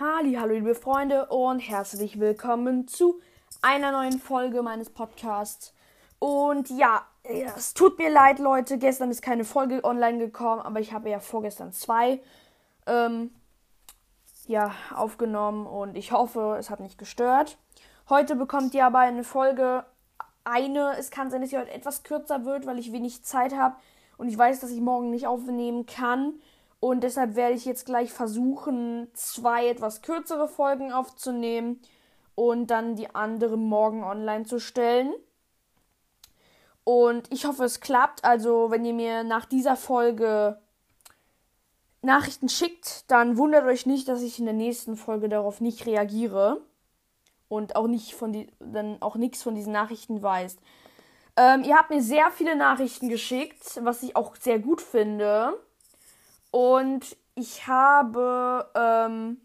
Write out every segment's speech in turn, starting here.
Hallo liebe Freunde und herzlich willkommen zu einer neuen Folge meines Podcasts. Und ja, es tut mir leid, Leute, gestern ist keine Folge online gekommen, aber ich habe ja vorgestern zwei ähm, ja, aufgenommen und ich hoffe, es hat nicht gestört. Heute bekommt ihr aber eine Folge, eine, es kann sein, dass sie heute etwas kürzer wird, weil ich wenig Zeit habe und ich weiß, dass ich morgen nicht aufnehmen kann. Und deshalb werde ich jetzt gleich versuchen, zwei etwas kürzere Folgen aufzunehmen und dann die andere morgen online zu stellen. Und ich hoffe, es klappt. Also, wenn ihr mir nach dieser Folge Nachrichten schickt, dann wundert euch nicht, dass ich in der nächsten Folge darauf nicht reagiere und auch nicht von die, dann auch nichts von diesen Nachrichten weiß. Ähm, ihr habt mir sehr viele Nachrichten geschickt, was ich auch sehr gut finde. Und ich habe ähm,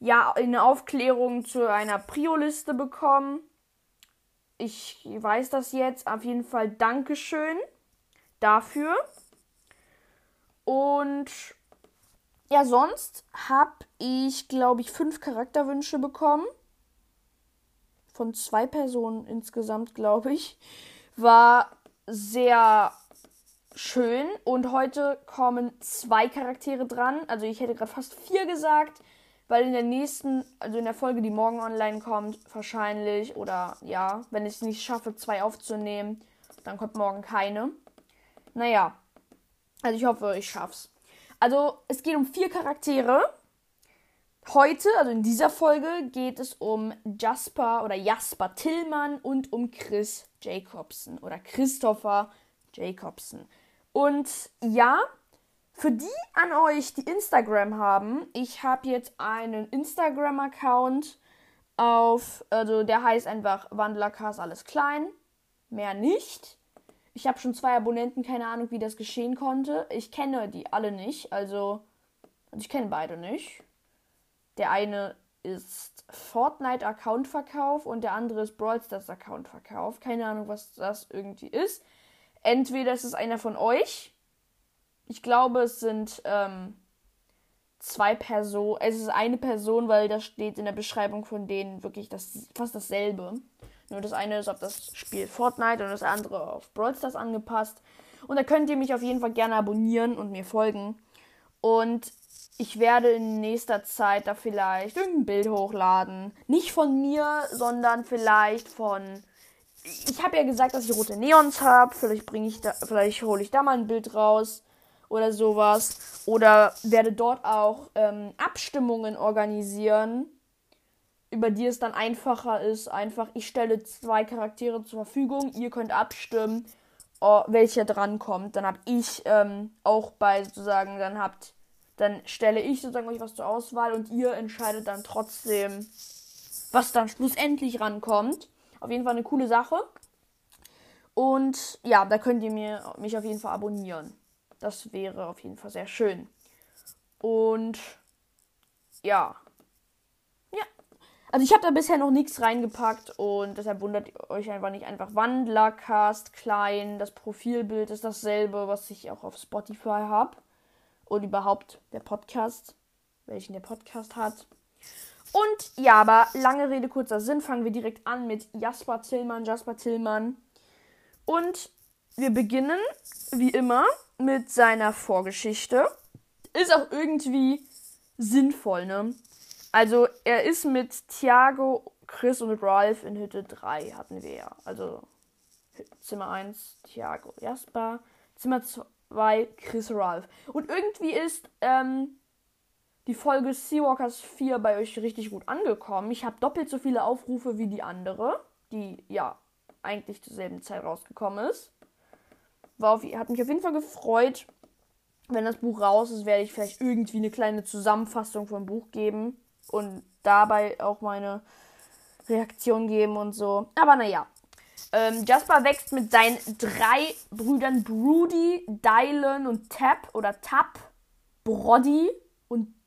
ja eine Aufklärung zu einer Prio-Liste bekommen. Ich weiß das jetzt. Auf jeden Fall Dankeschön dafür. Und ja, sonst habe ich, glaube ich, fünf Charakterwünsche bekommen. Von zwei Personen insgesamt, glaube ich. War sehr schön. Und heute kommen zwei Charaktere dran. Also ich hätte gerade fast vier gesagt, weil in der nächsten, also in der Folge, die morgen online kommt, wahrscheinlich, oder ja, wenn ich es nicht schaffe, zwei aufzunehmen, dann kommt morgen keine. Naja, also ich hoffe, ich schaff's. Also es geht um vier Charaktere. Heute, also in dieser Folge, geht es um Jasper oder Jasper Tillmann und um Chris Jacobson oder Christopher Jacobson. Und ja, für die an euch, die Instagram haben, ich habe jetzt einen Instagram-Account auf, also der heißt einfach Wandlercast alles klein, mehr nicht. Ich habe schon zwei Abonnenten, keine Ahnung, wie das geschehen konnte. Ich kenne die alle nicht, also, also ich kenne beide nicht. Der eine ist Fortnite-Account-Verkauf und der andere ist Brawl Stars-Account-Verkauf. Keine Ahnung, was das irgendwie ist. Entweder ist es einer von euch. Ich glaube, es sind ähm, zwei Personen. Es ist eine Person, weil das steht in der Beschreibung von denen wirklich das, fast dasselbe. Nur das eine ist auf das Spiel Fortnite und das andere auf Brawl Stars angepasst. Und da könnt ihr mich auf jeden Fall gerne abonnieren und mir folgen. Und ich werde in nächster Zeit da vielleicht irgendein Bild hochladen. Nicht von mir, sondern vielleicht von ich habe ja gesagt, dass ich rote Neons habe. Vielleicht bringe ich da, vielleicht hole ich da mal ein Bild raus oder sowas. Oder werde dort auch ähm, Abstimmungen organisieren, über die es dann einfacher ist. Einfach, ich stelle zwei Charaktere zur Verfügung. Ihr könnt abstimmen, oh, welcher dran kommt. Dann habe ich ähm, auch bei sozusagen, dann habt, dann stelle ich sozusagen euch was zur Auswahl und ihr entscheidet dann trotzdem, was dann schlussendlich rankommt. Auf jeden Fall eine coole Sache. Und ja, da könnt ihr mir, mich auf jeden Fall abonnieren. Das wäre auf jeden Fall sehr schön. Und ja. Ja. Also ich habe da bisher noch nichts reingepackt und deshalb wundert euch einfach nicht. Einfach Wandlercast, klein, das Profilbild ist dasselbe, was ich auch auf Spotify habe. Und überhaupt der Podcast, welchen der Podcast hat. Und ja, aber lange Rede, kurzer Sinn, fangen wir direkt an mit Jasper Tillmann, Jasper Tillmann. Und wir beginnen, wie immer, mit seiner Vorgeschichte. Ist auch irgendwie sinnvoll, ne? Also, er ist mit Thiago, Chris und Ralph in Hütte 3, hatten wir ja. Also, Zimmer 1, Thiago, Jasper. Zimmer 2, Chris, Ralph. Und irgendwie ist, ähm, die Folge Seawalkers 4 bei euch richtig gut angekommen. Ich habe doppelt so viele Aufrufe wie die andere, die ja eigentlich zur selben Zeit rausgekommen ist. War auf, hat mich auf jeden Fall gefreut. Wenn das Buch raus ist, werde ich vielleicht irgendwie eine kleine Zusammenfassung vom Buch geben und dabei auch meine Reaktion geben und so. Aber naja. Ähm, Jasper wächst mit seinen drei Brüdern Broody, Dylan und Tap oder Tap, Broddy und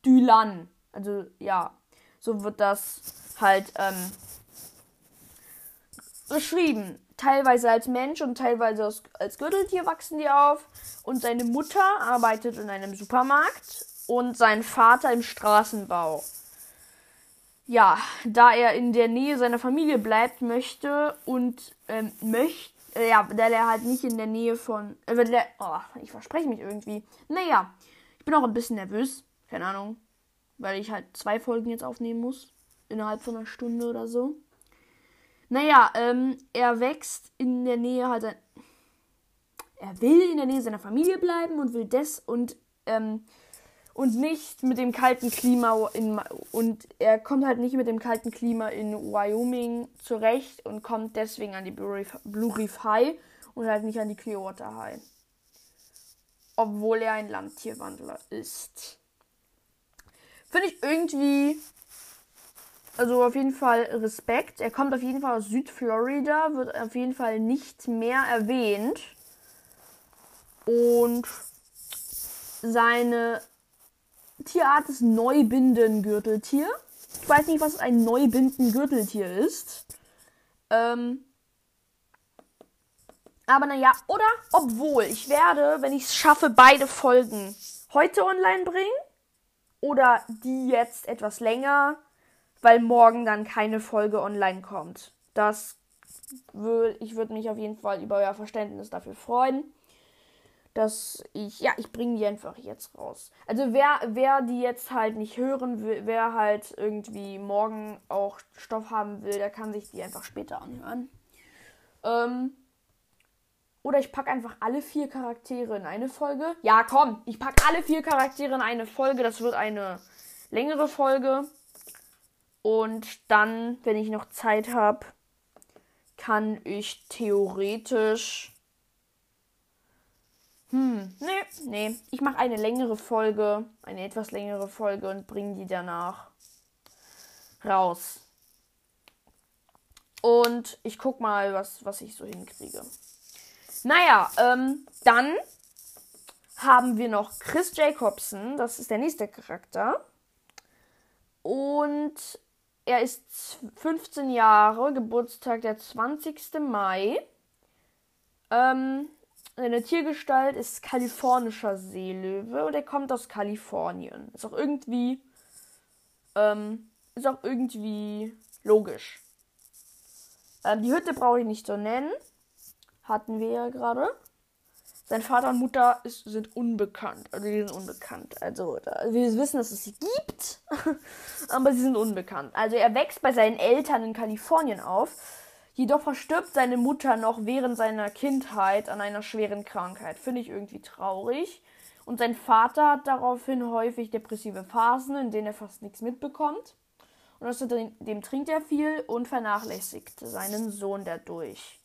Dylan. Also ja, so wird das halt ähm, beschrieben. Teilweise als Mensch und teilweise als, Gürteltier wachsen die auf. Und seine Mutter arbeitet in einem Supermarkt. und sein Vater im Straßenbau. Ja, da er in der Nähe seiner Familie bleibt möchte und ähm, möchte, äh, ja, da er halt nicht in der Nähe von, äh, der, oh, ich verspreche mich irgendwie. Naja, ich bin auch ein bisschen nervös, keine Ahnung, weil ich halt zwei Folgen jetzt aufnehmen muss, innerhalb von einer Stunde oder so. Naja, ähm, er wächst in der Nähe halt, er will in der Nähe seiner Familie bleiben und will das und ähm, und nicht mit dem kalten Klima in und er kommt halt nicht mit dem kalten Klima in Wyoming zurecht und kommt deswegen an die Blue Reef, Blue Reef High und halt nicht an die Clearwater High. Obwohl er ein Landtierwandler ist. Finde ich irgendwie also auf jeden Fall Respekt. Er kommt auf jeden Fall aus Südflorida, wird auf jeden Fall nicht mehr erwähnt. Und seine Tierart ist Neubindengürteltier. Ich weiß nicht, was ein Neubindengürteltier ist. Ähm, aber naja, oder obwohl, ich werde, wenn ich es schaffe, beide Folgen heute online bringen. Oder die jetzt etwas länger, weil morgen dann keine Folge online kommt. Das würde, ich würde mich auf jeden Fall über euer Verständnis dafür freuen dass ich, ja, ich bringe die einfach jetzt raus. Also wer, wer die jetzt halt nicht hören will, wer halt irgendwie morgen auch Stoff haben will, der kann sich die einfach später anhören. Ähm, oder ich packe einfach alle vier Charaktere in eine Folge. Ja, komm, ich packe alle vier Charaktere in eine Folge. Das wird eine längere Folge. Und dann, wenn ich noch Zeit habe, kann ich theoretisch hm, nee, nee. Ich mache eine längere Folge, eine etwas längere Folge und bringe die danach raus. Und ich guck mal, was, was ich so hinkriege. Naja, ähm, dann haben wir noch Chris Jacobson. Das ist der nächste Charakter. Und er ist 15 Jahre, Geburtstag der 20. Mai. Ähm, seine Tiergestalt ist kalifornischer Seelöwe und er kommt aus Kalifornien. Ist auch irgendwie. Ähm, ist auch irgendwie logisch. Ähm, die Hütte brauche ich nicht so nennen. Hatten wir ja gerade. Sein Vater und Mutter ist, sind unbekannt. Also die sind unbekannt. Also da, wir wissen, dass es sie gibt. aber sie sind unbekannt. Also er wächst bei seinen Eltern in Kalifornien auf Jedoch verstirbt seine Mutter noch während seiner Kindheit an einer schweren Krankheit. Finde ich irgendwie traurig. Und sein Vater hat daraufhin häufig depressive Phasen, in denen er fast nichts mitbekommt. Und außerdem trinkt er viel und vernachlässigt seinen Sohn dadurch.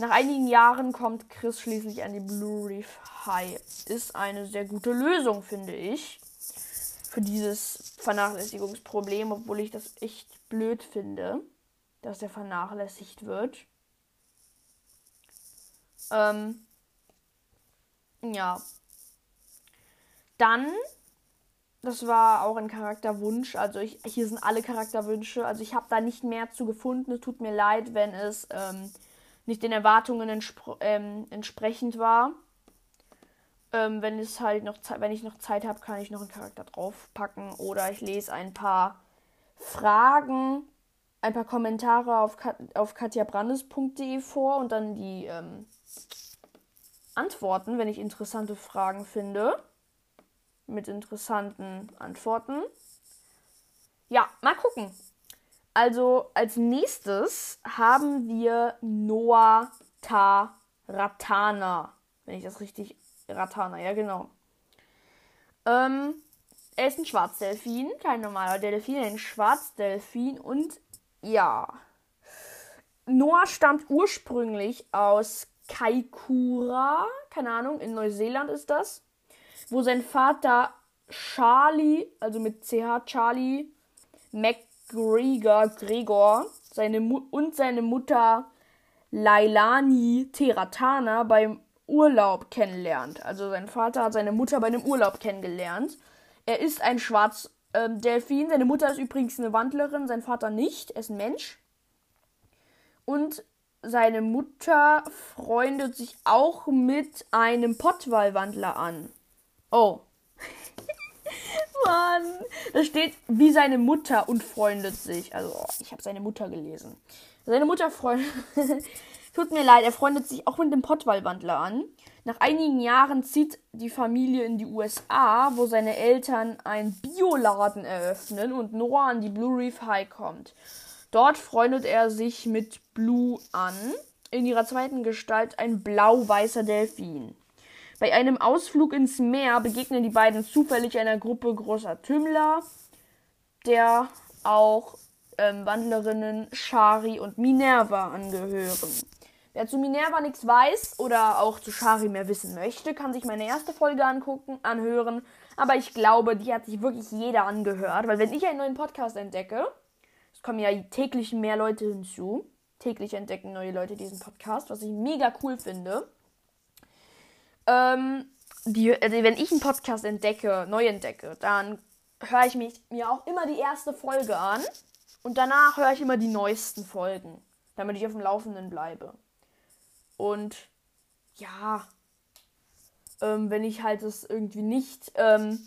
Nach einigen Jahren kommt Chris schließlich an die Blue Reef High. Ist eine sehr gute Lösung, finde ich, für dieses Vernachlässigungsproblem, obwohl ich das echt blöd finde dass er vernachlässigt wird. Ähm, ja. Dann, das war auch ein Charakterwunsch. Also ich, hier sind alle Charakterwünsche. Also ich habe da nicht mehr zu gefunden. Es tut mir leid, wenn es ähm, nicht den Erwartungen entspr ähm, entsprechend war. Ähm, wenn es halt noch wenn ich noch Zeit habe, kann ich noch einen Charakter draufpacken oder ich lese ein paar Fragen ein paar Kommentare auf, auf katjabrandes.de vor und dann die ähm, Antworten, wenn ich interessante Fragen finde. Mit interessanten Antworten. Ja, mal gucken. Also als nächstes haben wir Noah Taratana. Wenn ich das richtig. Ratana, ja genau. Ähm, er ist ein Schwarzdelfin, kein normaler Delfin, ein Schwarzdelfin und ja. Noah stammt ursprünglich aus Kaikoura, keine Ahnung, in Neuseeland ist das, wo sein Vater Charlie, also mit CH Charlie McGregor, Gregor, seine Mu und seine Mutter Lailani Teratana beim Urlaub kennenlernt. Also sein Vater hat seine Mutter bei einem Urlaub kennengelernt. Er ist ein Schwarz ähm. Seine Mutter ist übrigens eine Wandlerin, sein Vater nicht. Er ist ein Mensch. Und seine Mutter freundet sich auch mit einem Pottwallwandler an. Oh. Mann. Da steht, wie seine Mutter und freundet sich. Also, ich habe seine Mutter gelesen. Seine Mutter freundet. Tut mir leid, er freundet sich auch mit dem Pottwallwandler an. Nach einigen Jahren zieht die Familie in die USA, wo seine Eltern einen Bioladen eröffnen und Noah an die Blue Reef High kommt. Dort freundet er sich mit Blue an. In ihrer zweiten Gestalt ein blau-weißer Delfin. Bei einem Ausflug ins Meer begegnen die beiden zufällig einer Gruppe großer Tümmler, der auch ähm, Wandlerinnen Shari und Minerva angehören. Wer zu Minerva nichts weiß oder auch zu Shari mehr wissen möchte, kann sich meine erste Folge angucken, anhören. Aber ich glaube, die hat sich wirklich jeder angehört, weil wenn ich einen neuen Podcast entdecke, es kommen ja täglich mehr Leute hinzu, täglich entdecken neue Leute diesen Podcast, was ich mega cool finde. Ähm, die, also wenn ich einen Podcast entdecke, neu entdecke, dann höre ich mich, mir auch immer die erste Folge an und danach höre ich immer die neuesten Folgen, damit ich auf dem Laufenden bleibe. Und ja, ähm, wenn ich halt das irgendwie nicht, ähm,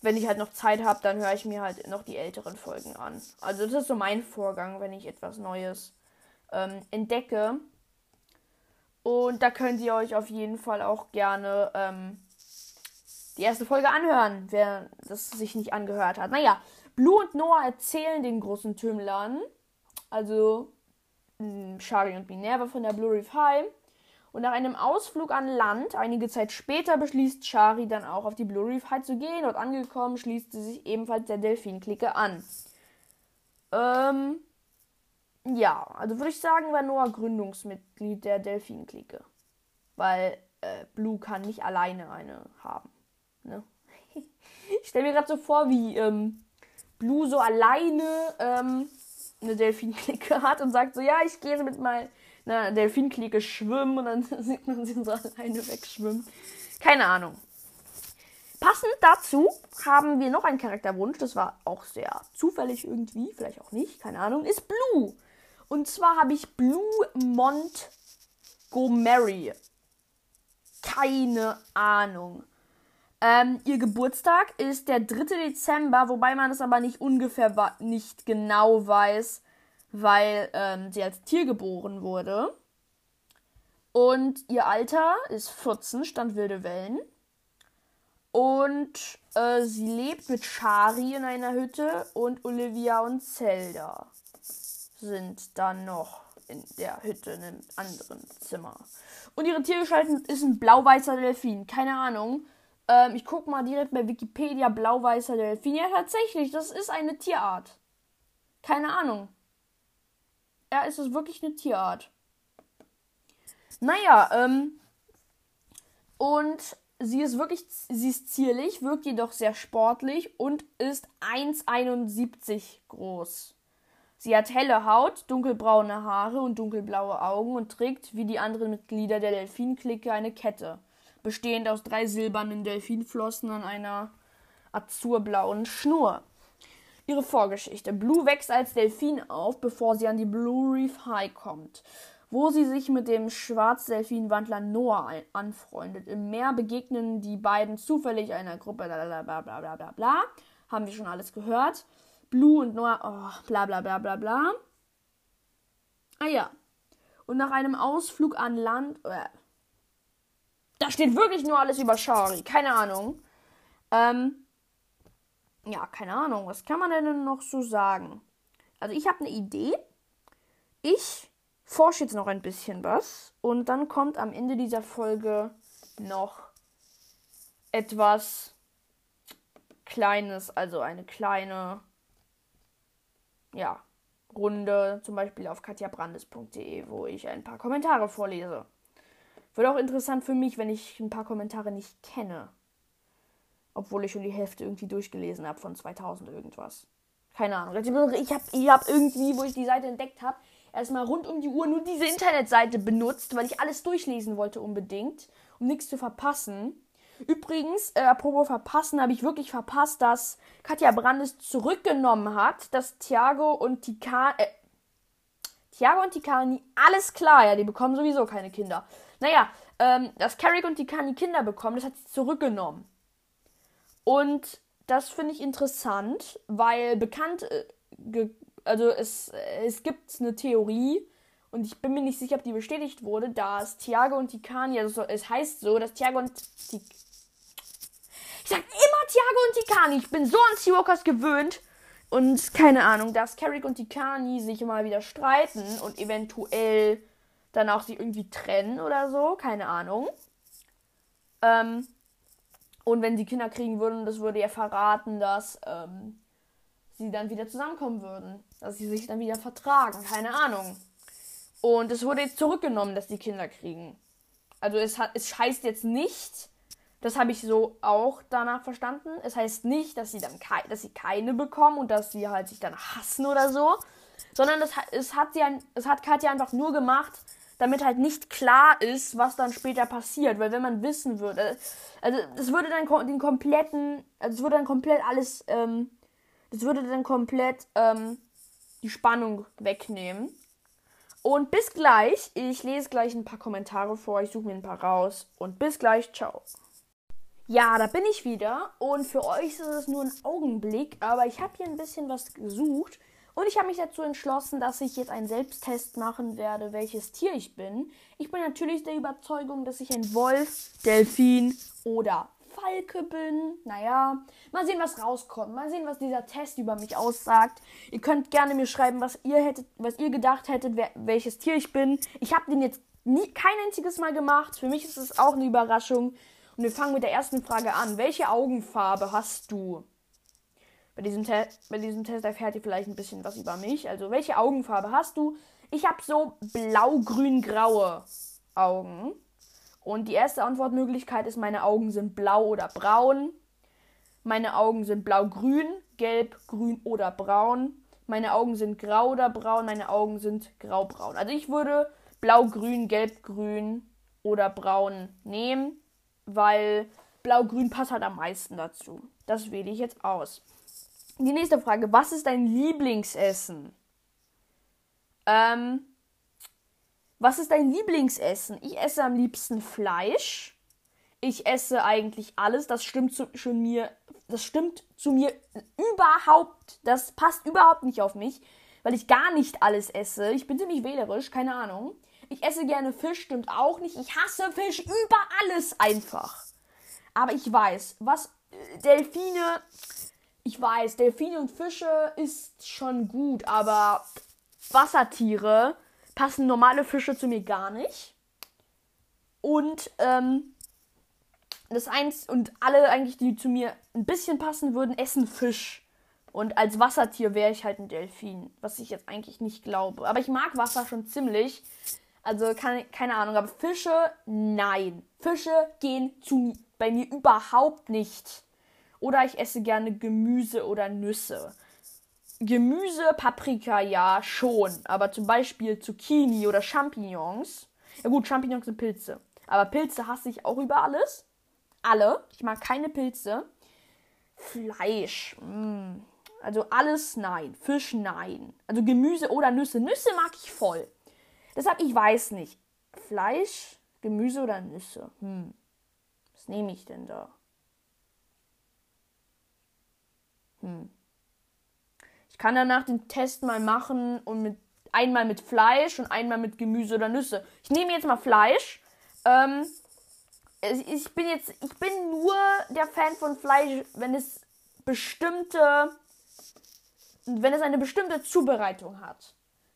wenn ich halt noch Zeit habe, dann höre ich mir halt noch die älteren Folgen an. Also das ist so mein Vorgang, wenn ich etwas Neues ähm, entdecke. Und da könnt ihr euch auf jeden Fall auch gerne ähm, die erste Folge anhören, wer das sich nicht angehört hat. Naja, Blue und Noah erzählen den großen Tümmlern, also Shari und Minerva von der Blue Reef High. Und nach einem Ausflug an Land, einige Zeit später, beschließt Shari dann auch auf die Blue Reef High zu gehen. Dort angekommen, schließt sie sich ebenfalls der Delfin-Clique an. Ähm, ja, also würde ich sagen, war Noah Gründungsmitglied der Delfin-Clique. Weil äh, Blue kann nicht alleine eine haben. Ne? ich stelle mir gerade so vor, wie ähm, Blue so alleine ähm, eine Delfin-Clique hat und sagt so, ja, ich gehe mit meiner Delfin-Clique schwimmen und dann sieht man sie so alleine wegschwimmen. Keine Ahnung. Passend dazu haben wir noch einen Charakterwunsch, das war auch sehr zufällig irgendwie, vielleicht auch nicht, keine Ahnung, ist Blue. Und zwar habe ich Blue Montgomery. Keine Ahnung. Ähm, ihr Geburtstag ist der 3. Dezember, wobei man es aber nicht ungefähr nicht genau weiß, weil ähm, sie als Tier geboren wurde. Und ihr Alter ist 14, stand wilde Wellen. Und äh, sie lebt mit Shari in einer Hütte und Olivia und Zelda sind dann noch in der Hütte in einem anderen Zimmer. Und ihre Tiergestalt ist ein blau-weißer Delfin. Keine Ahnung. Ähm, ich gucke mal direkt bei Wikipedia blau-weißer Delfin. Ja, tatsächlich, das ist eine Tierart. Keine Ahnung. Ja, ist es wirklich eine Tierart. Naja, ähm. Und sie ist wirklich, sie ist zierlich, wirkt jedoch sehr sportlich und ist 1,71 groß. Sie hat helle Haut, dunkelbraune Haare und dunkelblaue Augen und trägt, wie die anderen Mitglieder der Delfinklicke, eine Kette, bestehend aus drei silbernen Delfinflossen an einer azurblauen Schnur. Ihre Vorgeschichte. Blue wächst als Delfin auf, bevor sie an die Blue Reef High kommt, wo sie sich mit dem Schwarzdelfinwandler Noah anfreundet. Im Meer begegnen die beiden zufällig einer Gruppe, bla bla bla bla bla bla. Haben wir schon alles gehört. Blue und Noah, oh, bla bla bla bla bla. Ah ja. Und nach einem Ausflug an Land. Äh, da steht wirklich nur alles über Shari. Keine Ahnung. Ähm, ja, keine Ahnung. Was kann man denn noch so sagen? Also ich habe eine Idee. Ich forsche jetzt noch ein bisschen was. Und dann kommt am Ende dieser Folge noch etwas Kleines, also eine kleine ja, Runde, zum Beispiel auf katjabrandes.de, wo ich ein paar Kommentare vorlese. Wird auch interessant für mich, wenn ich ein paar Kommentare nicht kenne. Obwohl ich schon die Hälfte irgendwie durchgelesen habe von 2000 irgendwas. Keine Ahnung. Ich habe ich hab irgendwie, wo ich die Seite entdeckt habe, erstmal rund um die Uhr nur diese Internetseite benutzt, weil ich alles durchlesen wollte unbedingt, um nichts zu verpassen. Übrigens, äh, apropos verpassen, habe ich wirklich verpasst, dass Katja Brandes zurückgenommen hat, dass Thiago und Tika, äh, Thiago und Tikani, alles klar, ja, die bekommen sowieso keine Kinder. Naja, ähm, dass Carrick und Tikani Kinder bekommen, das hat sie zurückgenommen. Und das finde ich interessant, weil bekannt, äh, also es, es gibt eine Theorie, und ich bin mir nicht sicher, ob die bestätigt wurde, dass Tiago und Tikani, also es heißt so, dass Tiago und Tik ich sag immer Tiago und Tikani, ich bin so an Seawalkers gewöhnt. Und keine Ahnung, dass Carrick und Tikani sich mal wieder streiten und eventuell dann auch sich irgendwie trennen oder so, keine Ahnung. Ähm, und wenn sie Kinder kriegen würden, das würde ja verraten, dass ähm, sie dann wieder zusammenkommen würden. Dass sie sich dann wieder vertragen, keine Ahnung. Und es wurde jetzt zurückgenommen, dass die Kinder kriegen. Also es, hat, es heißt jetzt nicht, das habe ich so auch danach verstanden. Es heißt nicht, dass sie dann kei dass sie keine bekommen und dass sie halt sich dann hassen oder so, sondern das, es hat sie ein, es hat Katja einfach nur gemacht, damit halt nicht klar ist, was dann später passiert, weil wenn man wissen würde, also es würde dann den kompletten, also es würde dann komplett alles, ähm, das würde dann komplett ähm, die Spannung wegnehmen. Und bis gleich. Ich lese gleich ein paar Kommentare vor. Ich suche mir ein paar raus. Und bis gleich. Ciao. Ja, da bin ich wieder und für euch ist es nur ein Augenblick, aber ich habe hier ein bisschen was gesucht und ich habe mich dazu entschlossen, dass ich jetzt einen Selbsttest machen werde, welches Tier ich bin. Ich bin natürlich der Überzeugung, dass ich ein Wolf, Delfin oder Falke bin. Naja, mal sehen, was rauskommt. Mal sehen, was dieser Test über mich aussagt. Ihr könnt gerne mir schreiben, was ihr hättet, was ihr gedacht hättet, wer, welches Tier ich bin. Ich habe den jetzt nie, kein einziges Mal gemacht. Für mich ist es auch eine Überraschung. Und wir fangen mit der ersten Frage an. Welche Augenfarbe hast du? Bei diesem, Te bei diesem Test erfährt ihr vielleicht ein bisschen was über mich. Also, welche Augenfarbe hast du? Ich habe so blau-grün-graue Augen. Und die erste Antwortmöglichkeit ist, meine Augen sind blau oder braun. Meine Augen sind blau-grün, gelb, grün oder braun. Meine Augen sind grau oder braun. Meine Augen sind grau-braun. Also ich würde blau-grün, gelb-grün oder braun nehmen weil Blau-Grün passt halt am meisten dazu. Das wähle ich jetzt aus. Die nächste Frage: Was ist dein Lieblingsessen? Ähm, was ist dein Lieblingsessen? Ich esse am liebsten Fleisch. Ich esse eigentlich alles. Das stimmt zu, schon mir. Das stimmt zu mir überhaupt. Das passt überhaupt nicht auf mich, weil ich gar nicht alles esse. Ich bin ziemlich wählerisch, keine Ahnung. Ich esse gerne Fisch, stimmt auch nicht. Ich hasse Fisch über alles einfach. Aber ich weiß, was Delfine. Ich weiß, Delfine und Fische ist schon gut, aber Wassertiere passen normale Fische zu mir gar nicht. Und ähm, das eins und alle eigentlich, die zu mir ein bisschen passen würden, essen Fisch. Und als Wassertier wäre ich halt ein Delfin, was ich jetzt eigentlich nicht glaube. Aber ich mag Wasser schon ziemlich. Also kann, keine Ahnung, aber Fische, nein. Fische gehen zu, bei mir überhaupt nicht. Oder ich esse gerne Gemüse oder Nüsse. Gemüse, Paprika, ja, schon. Aber zum Beispiel Zucchini oder Champignons. Ja gut, Champignons sind Pilze. Aber Pilze hasse ich auch über alles. Alle. Ich mag keine Pilze. Fleisch. Mm. Also alles nein. Fisch nein. Also Gemüse oder Nüsse. Nüsse mag ich voll. Deshalb, ich weiß nicht. Fleisch, Gemüse oder Nüsse? Hm. Was nehme ich denn da? Hm. Kann danach den Test mal machen und mit einmal mit Fleisch und einmal mit Gemüse oder Nüsse. Ich nehme jetzt mal Fleisch. Ähm, ich bin jetzt, ich bin nur der Fan von Fleisch, wenn es bestimmte, wenn es eine bestimmte Zubereitung hat.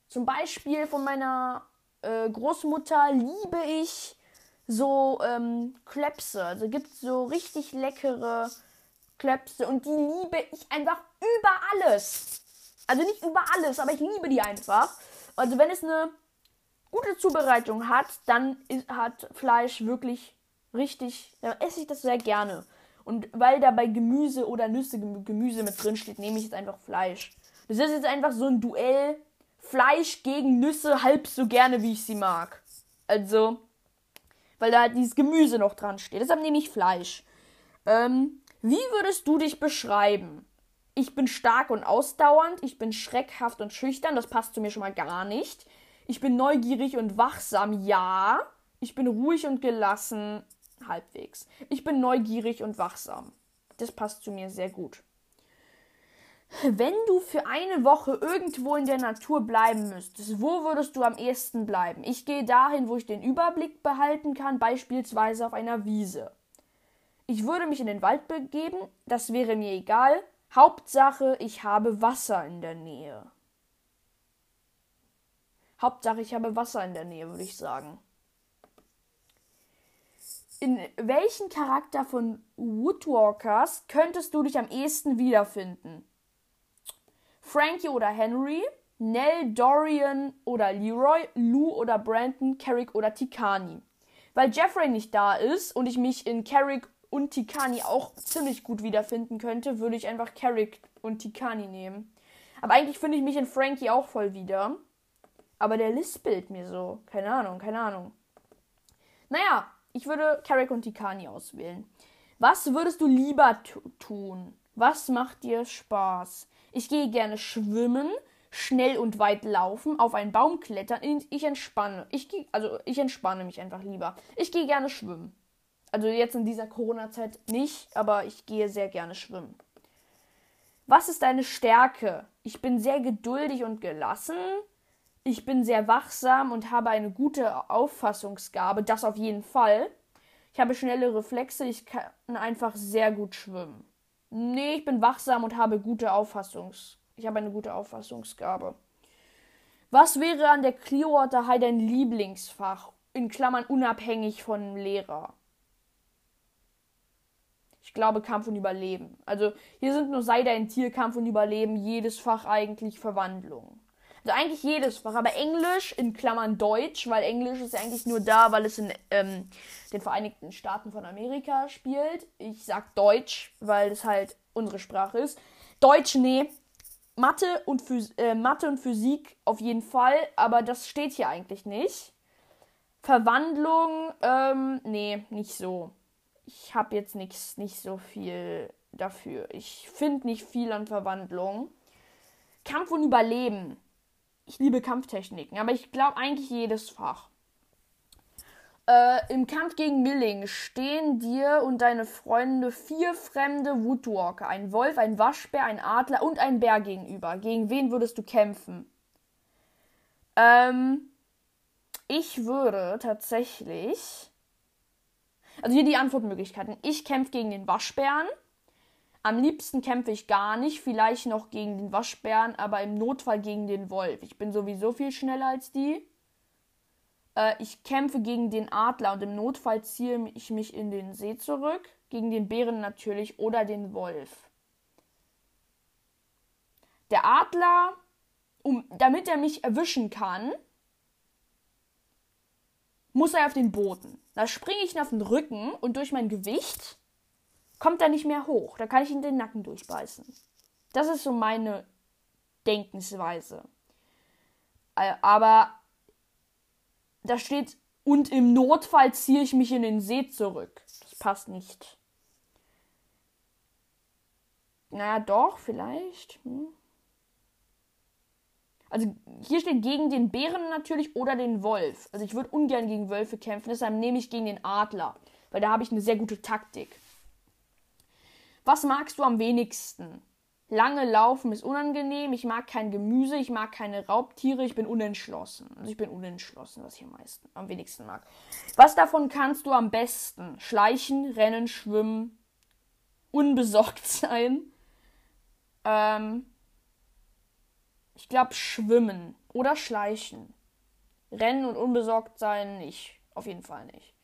Zum Beispiel von meiner äh, Großmutter liebe ich so ähm, Klepse. Also gibt es so richtig leckere Klepse und die liebe ich einfach über alles. Also nicht über alles, aber ich liebe die einfach. Also wenn es eine gute Zubereitung hat, dann ist, hat Fleisch wirklich richtig, dann esse ich das sehr gerne. Und weil da bei Gemüse oder Nüsse Gemüse mit drin steht, nehme ich jetzt einfach Fleisch. Das ist jetzt einfach so ein Duell Fleisch gegen Nüsse halb so gerne, wie ich sie mag. Also, weil da halt dieses Gemüse noch dran steht. Deshalb nehme ich Fleisch. Ähm, wie würdest du dich beschreiben? Ich bin stark und ausdauernd, ich bin schreckhaft und schüchtern, das passt zu mir schon mal gar nicht. Ich bin neugierig und wachsam, ja. Ich bin ruhig und gelassen, halbwegs. Ich bin neugierig und wachsam. Das passt zu mir sehr gut. Wenn du für eine Woche irgendwo in der Natur bleiben müsstest, wo würdest du am ehesten bleiben? Ich gehe dahin, wo ich den Überblick behalten kann, beispielsweise auf einer Wiese. Ich würde mich in den Wald begeben, das wäre mir egal. Hauptsache, ich habe Wasser in der Nähe. Hauptsache, ich habe Wasser in der Nähe, würde ich sagen. In welchen Charakter von Woodwalkers könntest du dich am ehesten wiederfinden? Frankie oder Henry, Nell, Dorian oder Leroy, Lou oder Brandon, Carrick oder Tikani. Weil Jeffrey nicht da ist und ich mich in Carrick und Tikani auch ziemlich gut wiederfinden könnte, würde ich einfach Carrick und Tikani nehmen. Aber eigentlich finde ich mich in Frankie auch voll wieder. Aber der lispelt mir so. Keine Ahnung, keine Ahnung. Naja, ich würde Carrick und Tikani auswählen. Was würdest du lieber tun? Was macht dir Spaß? Ich gehe gerne schwimmen, schnell und weit laufen, auf einen Baum klettern. Ich entspanne. Ich gehe, also ich entspanne mich einfach lieber. Ich gehe gerne schwimmen. Also jetzt in dieser Corona-Zeit nicht, aber ich gehe sehr gerne schwimmen. Was ist deine Stärke? Ich bin sehr geduldig und gelassen. Ich bin sehr wachsam und habe eine gute Auffassungsgabe, das auf jeden Fall. Ich habe schnelle Reflexe, ich kann einfach sehr gut schwimmen. Nee, ich bin wachsam und habe gute Auffassungs. Ich habe eine gute Auffassungsgabe. Was wäre an der Clearwater High dein Lieblingsfach? In Klammern unabhängig von Lehrer ich glaube, Kampf und Überleben. Also hier sind nur sei dein Tier, Kampf und Überleben, jedes Fach eigentlich Verwandlung. Also eigentlich jedes Fach, aber Englisch in Klammern Deutsch, weil Englisch ist eigentlich nur da, weil es in ähm, den Vereinigten Staaten von Amerika spielt. Ich sag Deutsch, weil es halt unsere Sprache ist. Deutsch, nee. Mathe und, äh, Mathe und Physik auf jeden Fall, aber das steht hier eigentlich nicht. Verwandlung, ähm, nee, nicht so ich habe jetzt nichts, nicht so viel dafür. Ich finde nicht viel an Verwandlung. Kampf und Überleben. Ich liebe Kampftechniken, aber ich glaube eigentlich jedes Fach. Äh, Im Kampf gegen Milling stehen dir und deine Freunde vier fremde Woodwalker, ein Wolf, ein Waschbär, ein Adler und ein Bär gegenüber. Gegen wen würdest du kämpfen? Ähm, ich würde tatsächlich also hier die Antwortmöglichkeiten. Ich kämpfe gegen den Waschbären. Am liebsten kämpfe ich gar nicht, vielleicht noch gegen den Waschbären, aber im Notfall gegen den Wolf. Ich bin sowieso viel schneller als die. Äh, ich kämpfe gegen den Adler und im Notfall ziehe ich mich in den See zurück. Gegen den Bären natürlich oder den Wolf. Der Adler, um, damit er mich erwischen kann, muss er auf den Boden. Da springe ich ihn auf den Rücken und durch mein Gewicht kommt er nicht mehr hoch. Da kann ich ihn den Nacken durchbeißen. Das ist so meine Denkensweise. Äh, aber da steht, und im Notfall ziehe ich mich in den See zurück. Das passt nicht. Na doch, vielleicht. Hm. Also hier steht gegen den Bären natürlich oder den Wolf. Also ich würde ungern gegen Wölfe kämpfen, deshalb nehme ich gegen den Adler, weil da habe ich eine sehr gute Taktik. Was magst du am wenigsten? Lange laufen ist unangenehm, ich mag kein Gemüse, ich mag keine Raubtiere, ich bin unentschlossen. Also ich bin unentschlossen, was ich am meisten, am wenigsten mag. Was davon kannst du am besten? Schleichen, rennen, schwimmen, unbesorgt sein. Ähm, ich glaube schwimmen oder schleichen. Rennen und unbesorgt sein nicht. Auf jeden Fall nicht.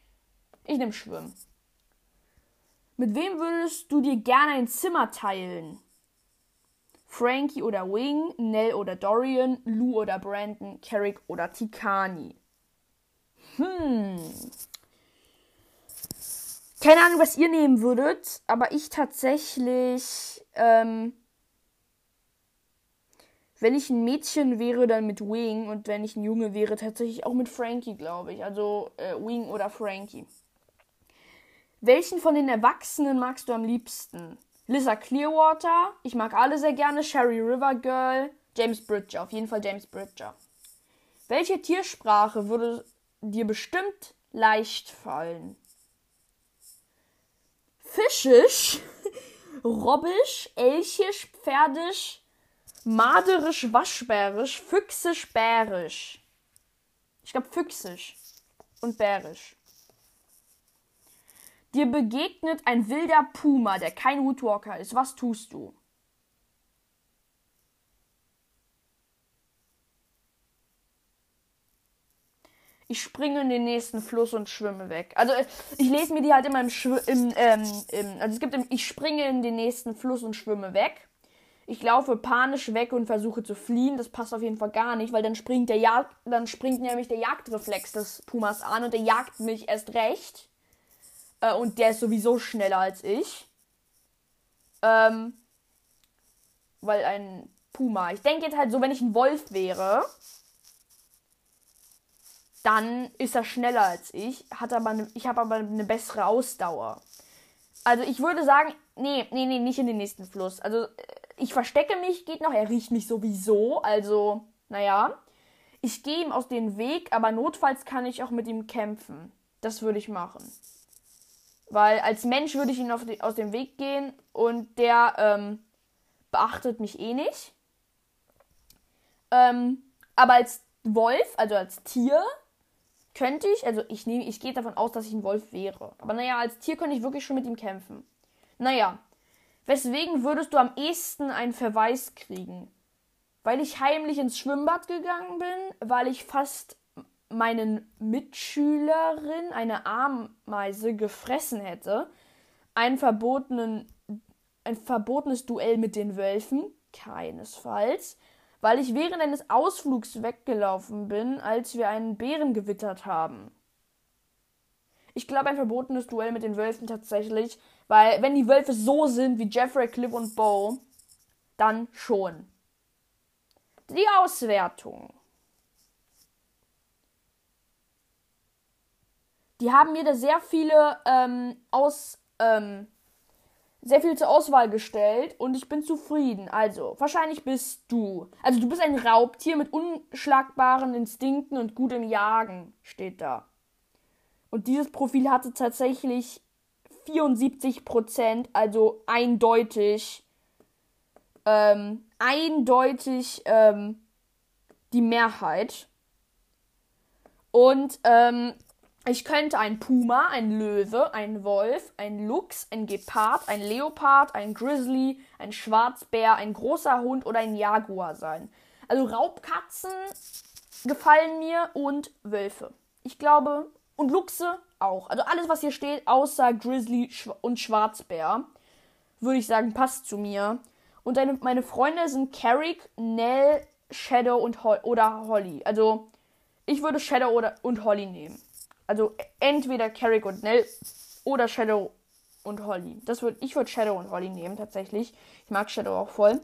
Ich nehme schwimmen. Mit wem würdest du dir gerne ein Zimmer teilen? Frankie oder Wing, Nell oder Dorian, Lou oder Brandon, Carrick oder Tikani. Hm. Keine Ahnung, was ihr nehmen würdet, aber ich tatsächlich ähm, wenn ich ein Mädchen wäre, dann mit Wing und wenn ich ein Junge wäre, tatsächlich auch mit Frankie, glaube ich. Also äh, Wing oder Frankie. Welchen von den Erwachsenen magst du am liebsten? Lisa Clearwater, ich mag alle sehr gerne, Sherry River Girl, James Bridger, auf jeden Fall James Bridger. Welche Tiersprache würde dir bestimmt leicht fallen? Fischisch robbisch, elchisch, pferdisch, maderisch, waschbärisch, füchsisch, bärisch. Ich glaube füchsisch und bärisch. Dir begegnet ein wilder Puma, der kein Woodwalker ist. Was tust du? ich springe in den nächsten Fluss und schwimme weg. Also ich lese mir die halt immer im, Schw im, ähm, im also es gibt im, ich springe in den nächsten Fluss und schwimme weg. Ich laufe panisch weg und versuche zu fliehen. Das passt auf jeden Fall gar nicht, weil dann springt der Jag dann springt nämlich der Jagdreflex des Pumas an und der jagt mich erst recht. Äh, und der ist sowieso schneller als ich. Ähm, weil ein Puma. Ich denke jetzt halt so, wenn ich ein Wolf wäre, dann ist er schneller als ich, hat aber ne, ich habe aber eine bessere Ausdauer. Also ich würde sagen, nee, nee, nee, nicht in den nächsten Fluss. Also ich verstecke mich, geht noch, er riecht mich sowieso, also naja. Ich gehe ihm aus dem Weg, aber notfalls kann ich auch mit ihm kämpfen. Das würde ich machen. Weil als Mensch würde ich ihn die, aus dem Weg gehen und der ähm, beachtet mich eh nicht. Ähm, aber als Wolf, also als Tier, könnte ich, also ich nehme, ich gehe davon aus, dass ich ein Wolf wäre. Aber naja, als Tier könnte ich wirklich schon mit ihm kämpfen. Naja, weswegen würdest du am ehesten einen Verweis kriegen? Weil ich heimlich ins Schwimmbad gegangen bin, weil ich fast meinen Mitschülerin eine Ameise gefressen hätte, verbotenen, ein verbotenes Duell mit den Wölfen, keinesfalls, weil ich während eines Ausflugs weggelaufen bin, als wir einen Bären gewittert haben. Ich glaube, ein verbotenes Duell mit den Wölfen tatsächlich, weil wenn die Wölfe so sind wie Jeffrey, Cliff und Bo, dann schon. Die Auswertung. Die haben mir da sehr viele ähm, aus ähm, sehr viel zur Auswahl gestellt und ich bin zufrieden. Also, wahrscheinlich bist du. Also, du bist ein Raubtier mit unschlagbaren Instinkten und gutem Jagen, steht da. Und dieses Profil hatte tatsächlich 74% also eindeutig, ähm, eindeutig ähm, die Mehrheit. Und ähm, ich könnte ein Puma, ein Löwe, ein Wolf, ein Luchs, ein Gepard, ein Leopard, ein Grizzly, ein Schwarzbär, ein großer Hund oder ein Jaguar sein. Also Raubkatzen gefallen mir und Wölfe. Ich glaube, und Luchse auch. Also alles, was hier steht, außer Grizzly und Schwarzbär, würde ich sagen, passt zu mir. Und eine, meine Freunde sind Carrick, Nell, Shadow und Ho oder Holly. Also ich würde Shadow oder und Holly nehmen. Also entweder Carrick und Nell oder Shadow und Holly. Das würd, ich würde Shadow und Holly nehmen, tatsächlich. Ich mag Shadow auch voll.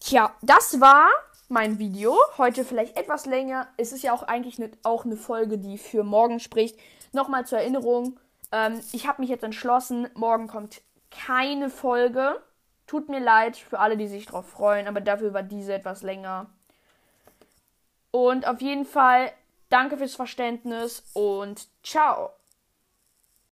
Tja, das war mein Video. Heute vielleicht etwas länger. Es ist ja auch eigentlich ne, auch eine Folge, die für morgen spricht. Nochmal zur Erinnerung. Ähm, ich habe mich jetzt entschlossen, morgen kommt keine Folge. Tut mir leid für alle, die sich darauf freuen, aber dafür war diese etwas länger. Und auf jeden Fall Danke fürs Verständnis und ciao.